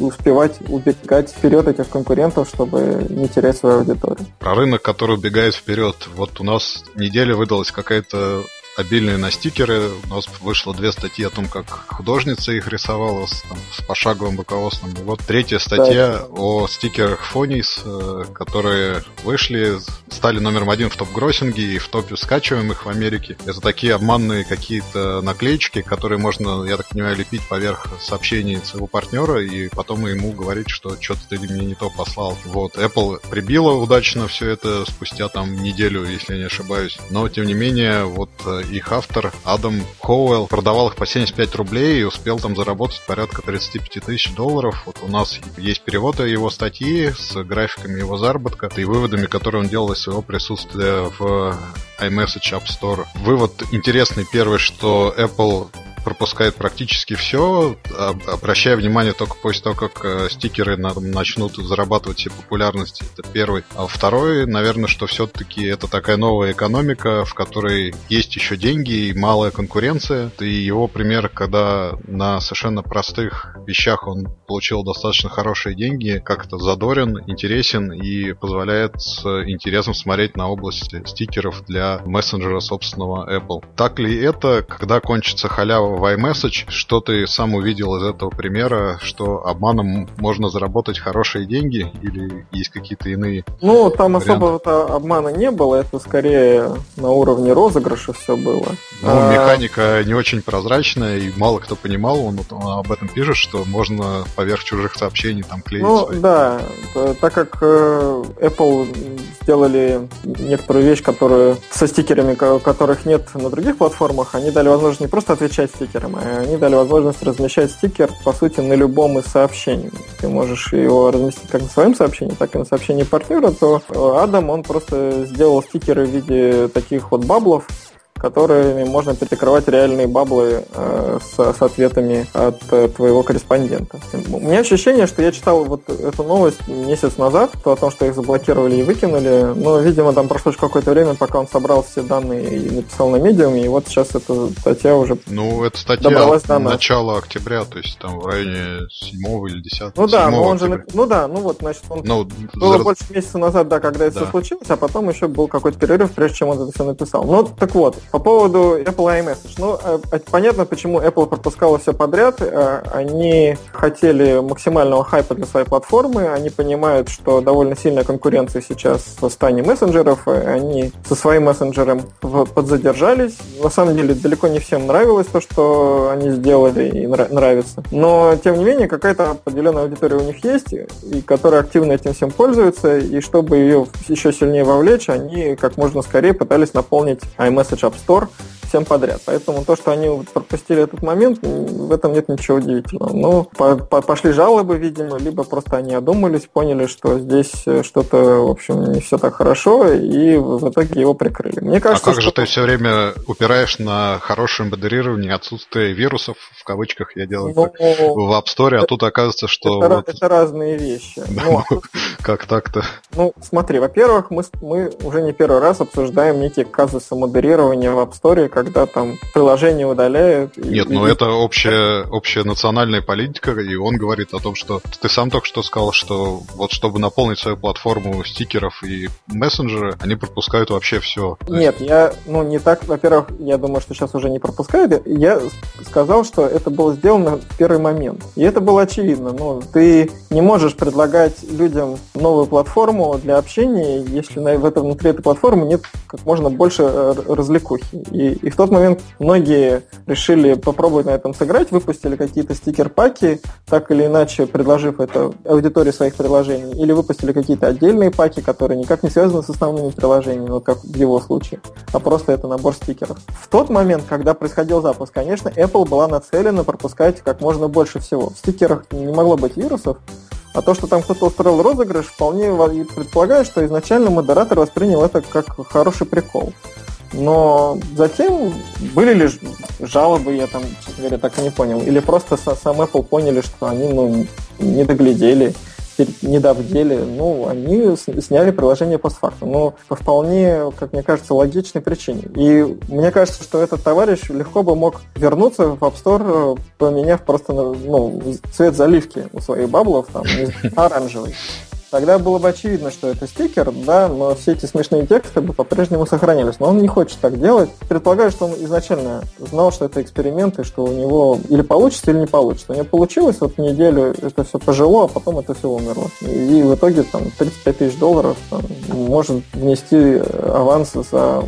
успевать убегать вперед этих конкурентов, чтобы не терять свою аудиторию.
Про рынок, который убегает вперед. Вот у нас неделя выдалась какая-то обильные на стикеры. У нас вышло две статьи о том, как художница их рисовала с, там, с пошаговым руководством. И вот третья статья да. о стикерах Фонис, э, которые вышли, стали номером один в топ-гроссинге и в топе скачиваемых в Америке. Это такие обманные какие-то наклеечки, которые можно, я так понимаю, лепить поверх сообщений своего партнера и потом ему говорить, что что-то ты мне не то послал. Вот, Apple прибила удачно все это спустя там неделю, если я не ошибаюсь. Но, тем не менее, вот э, их автор Адам Хоуэлл продавал их по 75 рублей и успел там заработать порядка 35 тысяч долларов. Вот у нас есть перевод его статьи с графиками его заработка и выводами, которые он делал из своего присутствия в iMessage App Store. Вывод интересный первый, что Apple пропускает практически все, обращая внимание только после того, как э, стикеры начнут зарабатывать себе популярность. Это первый. А второй, наверное, что все-таки это такая новая экономика, в которой есть еще деньги и малая конкуренция. И его пример, когда на совершенно простых вещах он получил достаточно хорошие деньги, как-то задорен, интересен и позволяет с интересом смотреть на область стикеров для мессенджера собственного Apple. Так ли это, когда кончится халява в iMessage. Что ты сам увидел из этого примера, что обманом можно заработать хорошие деньги или есть какие-то иные
Ну, там особого-то обмана не было, это скорее на уровне розыгрыша все было.
Ну, а... механика не очень прозрачная, и мало кто понимал, он, он об этом пишет, что можно поверх чужих сообщений там клеить
Ну, свои. да, так как э, Apple сделали некоторую вещь, которую со стикерами, которых нет на других платформах, они дали возможность не просто отвечать стикером, а они дали возможность размещать стикер, по сути, на любом из сообщений. Ты можешь его разместить как на своем сообщении, так и на сообщении партнера, то Адам, он просто сделал стикеры в виде таких вот баблов, которыми можно перекрывать реальные баблы э, с, с ответами от э, твоего корреспондента. У меня ощущение, что я читал вот эту новость месяц назад, то о том, что их заблокировали и выкинули, но, видимо, там прошло какое-то время, пока он собрал все данные и написал на медиуме, и вот сейчас эта статья уже
Ну, это статья добралась до нас. начала октября, то есть там в районе 7 или 10
Ну да, но он же, ну да, ну вот, значит, он ну, было за... больше месяца назад, да, когда это да. все случилось, а потом еще был какой-то перерыв, прежде чем он это все написал. Ну, так вот, по поводу Apple iMessage. Ну, э, понятно, почему Apple пропускала все подряд. Э, они хотели максимального хайпа для своей платформы. Они понимают, что довольно сильная конкуренция сейчас в стане мессенджеров. Они со своим мессенджером подзадержались. На самом деле, далеко не всем нравилось то, что они сделали и нравится. Но, тем не менее, какая-то определенная аудитория у них есть, и которая активно этим всем пользуется. И чтобы ее еще сильнее вовлечь, они как можно скорее пытались наполнить iMessage App Store всем подряд. Поэтому то, что они пропустили этот момент, в этом нет ничего удивительного. Ну, по -по пошли жалобы, видимо, либо просто они одумались, поняли, что здесь э, что-то, в общем, не все так хорошо, и в итоге его прикрыли.
Мне кажется, а как же ты все время упираешь на хорошее модерирование, отсутствие вирусов, в кавычках я делаю ну, в App Store, а тут оказывается, что...
Это, вот... это разные вещи.
Ну, как так-то?
Ну, смотри, во-первых, мы, мы уже не первый раз обсуждаем некие казусы модерирования в App Store, когда там приложение удаляют.
Нет, и, ну это общая, общая национальная политика, и он говорит о том, что ты сам только что сказал, что вот чтобы наполнить свою платформу стикеров и мессенджеры, они пропускают вообще все.
Нет, я, ну не так, во-первых, я думаю, что сейчас уже не пропускают. Я сказал, что это было сделано в первый момент. И это было очевидно. Ну, ты не можешь предлагать людям новую платформу для общения, если в этом внутри этой платформы нет как можно больше э, развлекухи. И, и в тот момент многие решили попробовать на этом сыграть, выпустили какие-то стикер-паки, так или иначе предложив это аудитории своих приложений, или выпустили какие-то отдельные паки, которые никак не связаны с основными приложениями, вот как в его случае, а просто это набор стикеров. В тот момент, когда происходил запуск, конечно, Apple была нацелена пропускать как можно больше всего. В стикерах не могло быть вирусов, А то, что там кто-то устроил розыгрыш, вполне предполагаю, что изначально модератор воспринял это как хороший прикол. Но затем были ли жалобы, я там, честно говоря, так и не понял. Или просто сам Apple поняли, что они ну, не доглядели не довдели, ну, они сняли приложение постфактум. Но по вполне, как мне кажется, логичной причине. И мне кажется, что этот товарищ легко бы мог вернуться в App Store, поменяв просто ну, цвет заливки у своих баблов, там, оранжевый. Тогда было бы очевидно, что это стикер, да, но все эти смешные тексты бы по-прежнему сохранялись. Но он не хочет так делать. Предполагаю, что он изначально знал, что это эксперимент, и что у него или получится, или не получится. У него получилось, вот неделю это все пожило, а потом это все умерло. И в итоге там 35 тысяч долларов там, может внести аванс за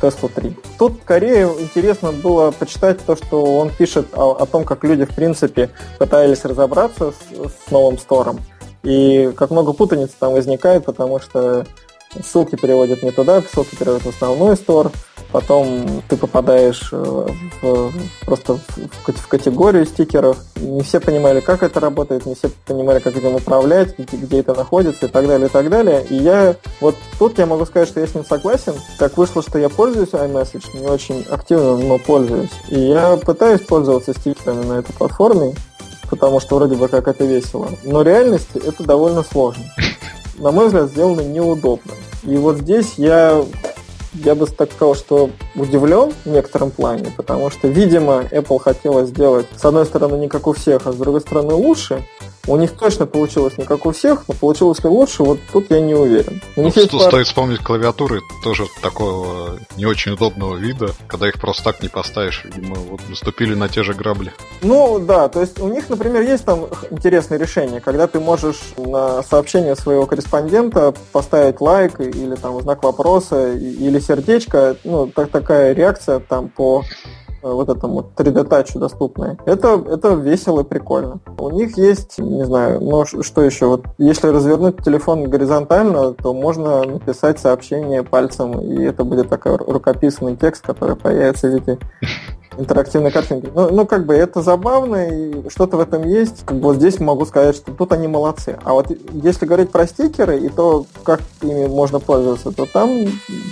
Tesla 3. Тут скорее интересно было почитать то, что он пишет о, о том, как люди, в принципе, пытались разобраться с, с новым стором. И как много путаниц там возникает, потому что ссылки переводят не туда, ссылки переводят в основной стор, потом ты попадаешь э, в, просто в, в категорию стикеров. Не все понимали, как это работает, не все понимали, как этим управлять, где, где это находится и так далее, и так далее. И я вот тут я могу сказать, что я с ним согласен. Так вышло, что я пользуюсь iMessage, не очень активно, но пользуюсь. И я пытаюсь пользоваться стикерами на этой платформе потому что вроде бы как это весело. Но в реальности это довольно сложно. На мой взгляд, сделано неудобно. И вот здесь я, я бы так сказал, что удивлен в некотором плане, потому что, видимо, Apple хотела сделать, с одной стороны, не как у всех, а с другой стороны, лучше, у них точно получилось не как у всех, но получилось ли лучше, вот тут я не уверен. У
ну, есть пар... Стоит вспомнить клавиатуры тоже такого не очень удобного вида, когда их просто так не поставишь. Видимо, вот наступили на те же грабли.
Ну да, то есть у них, например, есть там интересное решение, когда ты можешь на сообщение своего корреспондента поставить лайк или там знак вопроса или сердечко, ну так, такая реакция там по вот этому 3D Touch доступные. Это, это весело и прикольно. У них есть, не знаю, ну что еще, вот если развернуть телефон горизонтально, то можно написать сообщение пальцем, и это будет такой рукописный текст, который появится в виде интерактивной картинки. Ну, ну, как бы это забавно, и что-то в этом есть. Как бы вот здесь могу сказать, что тут они молодцы. А вот если говорить про стикеры и то, как ими можно пользоваться, то там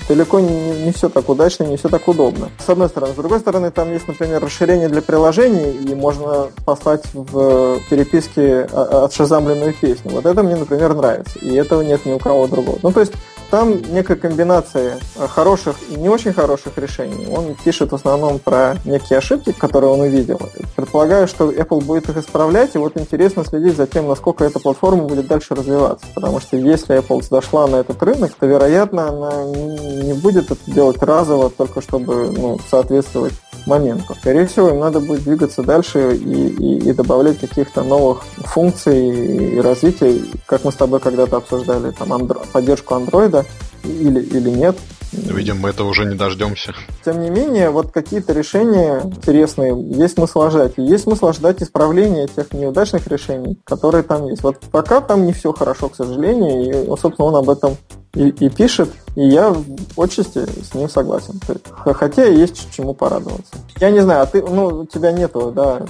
далеко не, не все так удачно, не все так удобно. С одной стороны. С другой стороны, там есть, например, расширение для приложений, и можно послать в переписке отшазамленную песню. Вот это мне, например, нравится. И этого нет ни у кого другого. Ну, то есть там некая комбинация хороших и не очень хороших решений. Он пишет в основном про некие ошибки, которые он увидел. Предполагаю, что Apple будет их исправлять, и вот интересно следить за тем, насколько эта платформа будет дальше развиваться. Потому что если Apple зашла на этот рынок, то, вероятно, она не будет это делать разово, только чтобы ну, соответствовать моменту. Скорее всего, им надо будет двигаться дальше и, и, и добавлять каких-то новых функций и развития, как мы с тобой когда-то обсуждали, там, андро- поддержку андроида или, или нет.
Видимо, мы этого уже не дождемся.
Тем не менее, вот какие-то решения интересные есть смысл ждать. И есть смысл ждать исправления тех неудачных решений, которые там есть. Вот пока там не все хорошо, к сожалению, и, собственно, он об этом и, и пишет, и я в отчасти с ним согласен. Хотя есть чему порадоваться. Я не знаю, а ты, ну, у тебя нету, да,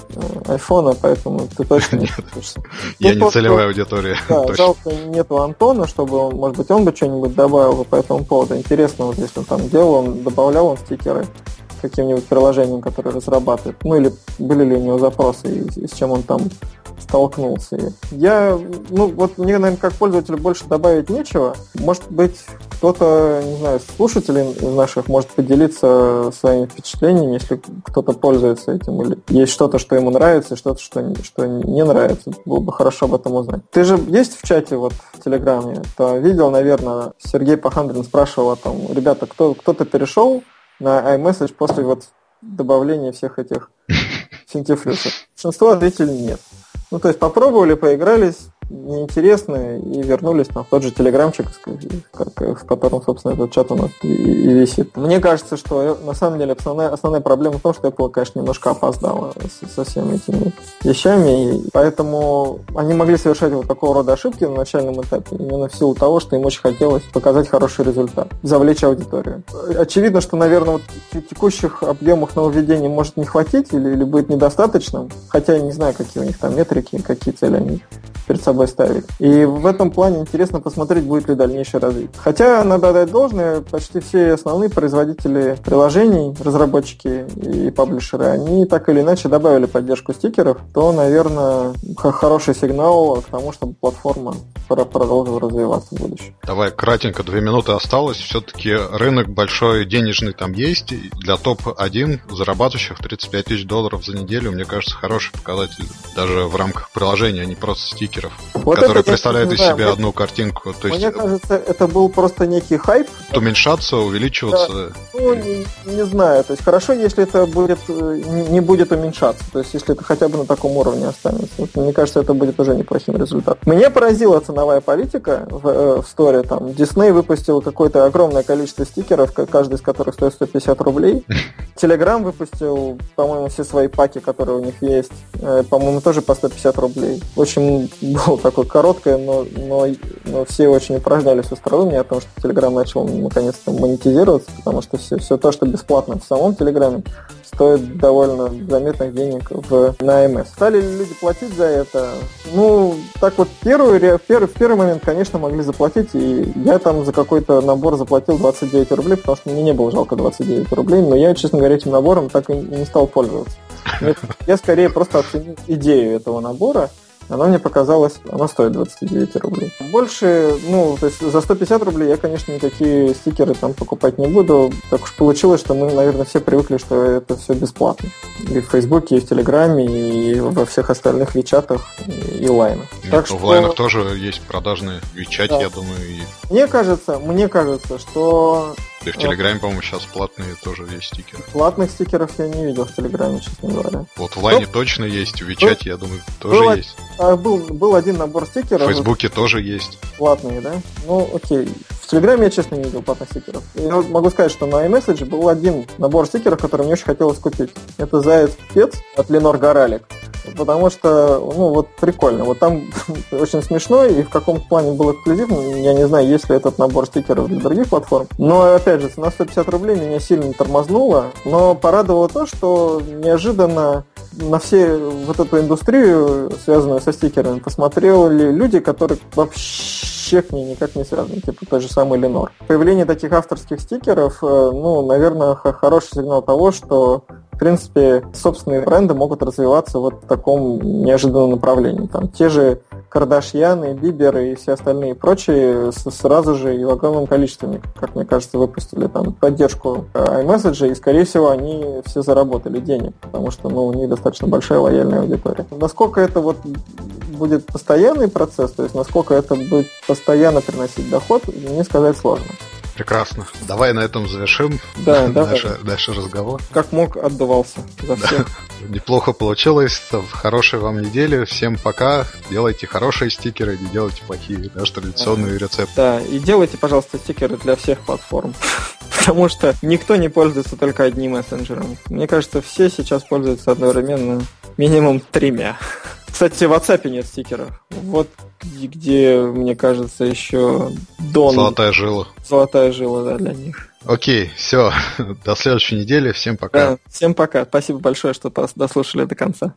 айфона, поэтому ты точно не.
Я не целевая аудитория.
Да, жалко, нету Антона, чтобы он, может быть, он бы что-нибудь добавил по этому поводу. Интересно, вот если он там делал, он добавлял он стикеры каким-нибудь приложением, которое разрабатывает. Ну или были ли у него запросы, и, и с чем он там столкнулся. Я, ну вот мне, наверное, как пользователю больше добавить нечего. Может быть, кто-то, не знаю, слушателей наших может поделиться своими впечатлениями, если кто-то пользуется этим, или есть что-то, что ему нравится, что-то, что, что не нравится. Было бы хорошо об этом узнать. Ты же есть в чате вот в Телеграме? То видел, наверное, Сергей Пахандрин спрашивал о том, ребята, кто, кто-то перешел на iMessage после вот добавления всех этих [laughs] синтифлюсов? Большинство ответили нет. Ну, то есть попробовали, поигрались, неинтересно, и вернулись на тот же телеграмчик, в котором, собственно, этот чат у нас и, и висит. Мне кажется, что на самом деле основная, основная проблема в том, что Apple, конечно, немножко опоздала со, со всеми этими вещами, и поэтому они могли совершать вот такого рода ошибки на начальном этапе, именно в силу того, что им очень хотелось показать хороший результат, завлечь аудиторию. Очевидно, что, наверное, вот текущих объемах нововведений может не хватить или, или будет недостаточным, хотя я не знаю, какие у них там метрики, какие цели они перед собой ставить. И в этом плане интересно посмотреть, будет ли дальнейшее развитие. Хотя, надо дать должное, почти все основные производители приложений, разработчики и паблишеры, они так или иначе добавили поддержку стикеров, то, наверное, хороший сигнал к тому, чтобы платформа продолжила развиваться в будущем.
Давай кратенько, две минуты осталось. Все-таки рынок большой денежный там есть. Для топ-1 зарабатывающих 35 тысяч долларов за неделю, мне кажется, хороший показатель даже в рамках приложения, а не просто стикеров, вот которые представляют из себя одну картинку.
То есть, мне кажется, это был просто некий хайп.
Уменьшаться, увеличиваться. Да.
Ну, не, не знаю. То есть хорошо, если это будет э, не будет уменьшаться. То есть если это хотя бы на таком уровне останется. Вот, мне кажется, это будет уже неплохим результатом. Мне поразила ценовая политика в, э, в сторе. Там Disney выпустил какое-то огромное количество стикеров, каждый из которых стоит 150 рублей. [laughs] Telegram выпустил, по-моему, все свои паки, которые у них есть, э, по-моему, тоже по 150 рублей. В общем, было такое короткое, но, но, но все очень упражнялись в остроумии о том, что Telegram начал наконец-то монетизироваться, потому что все, все то, что бесплатно в самом Телеграме, стоит довольно заметных денег в, на АМС. Стали ли люди платить за это? Ну, так вот, первый, первый, в первый момент, конечно, могли заплатить, и я там за какой-то набор заплатил 29 рублей, потому что мне не было жалко 29 рублей, но я, честно говоря, этим набором так и не стал пользоваться. Я скорее просто оценил идею этого набора, она мне показалась, она стоит 29 рублей. Больше, ну, то есть за 150 рублей я, конечно, никакие стикеры там покупать не буду. Так уж получилось, что мы, наверное, все привыкли, что это все бесплатно. И в Фейсбуке, и в Телеграме, и во всех остальных Вичатах, и лайнах.
Нет, так что... В лайнах тоже есть продажные Вичат, да. я думаю. И...
Мне кажется, мне кажется, что
и в Телеграме, по-моему, сейчас платные тоже есть стикеры.
Платных стикеров я не видел в Телеграме, честно говоря.
Вот в Лайне ну, точно есть, в Вичате, я думаю, тоже был, есть.
А, был, был один набор стикеров.
В Фейсбуке тоже есть.
Платные, да? Ну, окей. В Телеграме я, честно, не видел платных стикеров. Я могу сказать, что на iMessage был один набор стикеров, который мне очень хотелось купить. Это Заяц Пец от Ленор Горалик потому что, ну, вот прикольно. Вот там [laughs] очень смешно, и в каком плане был эксклюзив, я не знаю, есть ли этот набор стикеров для других платформ. Но, опять же, цена 150 рублей меня сильно тормознула, но порадовало то, что неожиданно на все вот эту индустрию, связанную со стикерами, посмотрели люди, которые вообще к ней никак не связаны, типа тот же самый Ленор. Появление таких авторских стикеров, э, ну, наверное, хороший сигнал того, что в принципе, собственные бренды могут развиваться вот в таком неожиданном направлении. Там те же Кардашьяны, Биберы и все остальные прочие сразу же и в огромном количестве, как мне кажется, выпустили там поддержку iMessage, и, скорее всего, они все заработали денег, потому что ну, у них достаточно большая лояльная аудитория. Насколько это вот будет постоянный процесс, то есть насколько это будет постоянно приносить доход, мне сказать сложно.
Прекрасно. Давай на этом завершим
да, [laughs]
наш, наш разговор.
Как мог, отдувался за всех. [laughs]
Неплохо получилось. Хорошей вам недели. Всем пока. Делайте хорошие стикеры, не делайте плохие, даже традиционные рецепты.
Да, и делайте, пожалуйста, стикеры для всех платформ. [laughs] Потому что никто не пользуется только одним мессенджером. Мне кажется, все сейчас пользуются одновременно минимум тремя. Кстати, в WhatsApp нет стикеров. Вот где, мне кажется, еще Дон.
Золотая жила.
Золотая жила, да, для них.
Окей, все. [laughs] До следующей недели. Всем пока.
Да, всем пока. Спасибо большое, что дослушали до конца.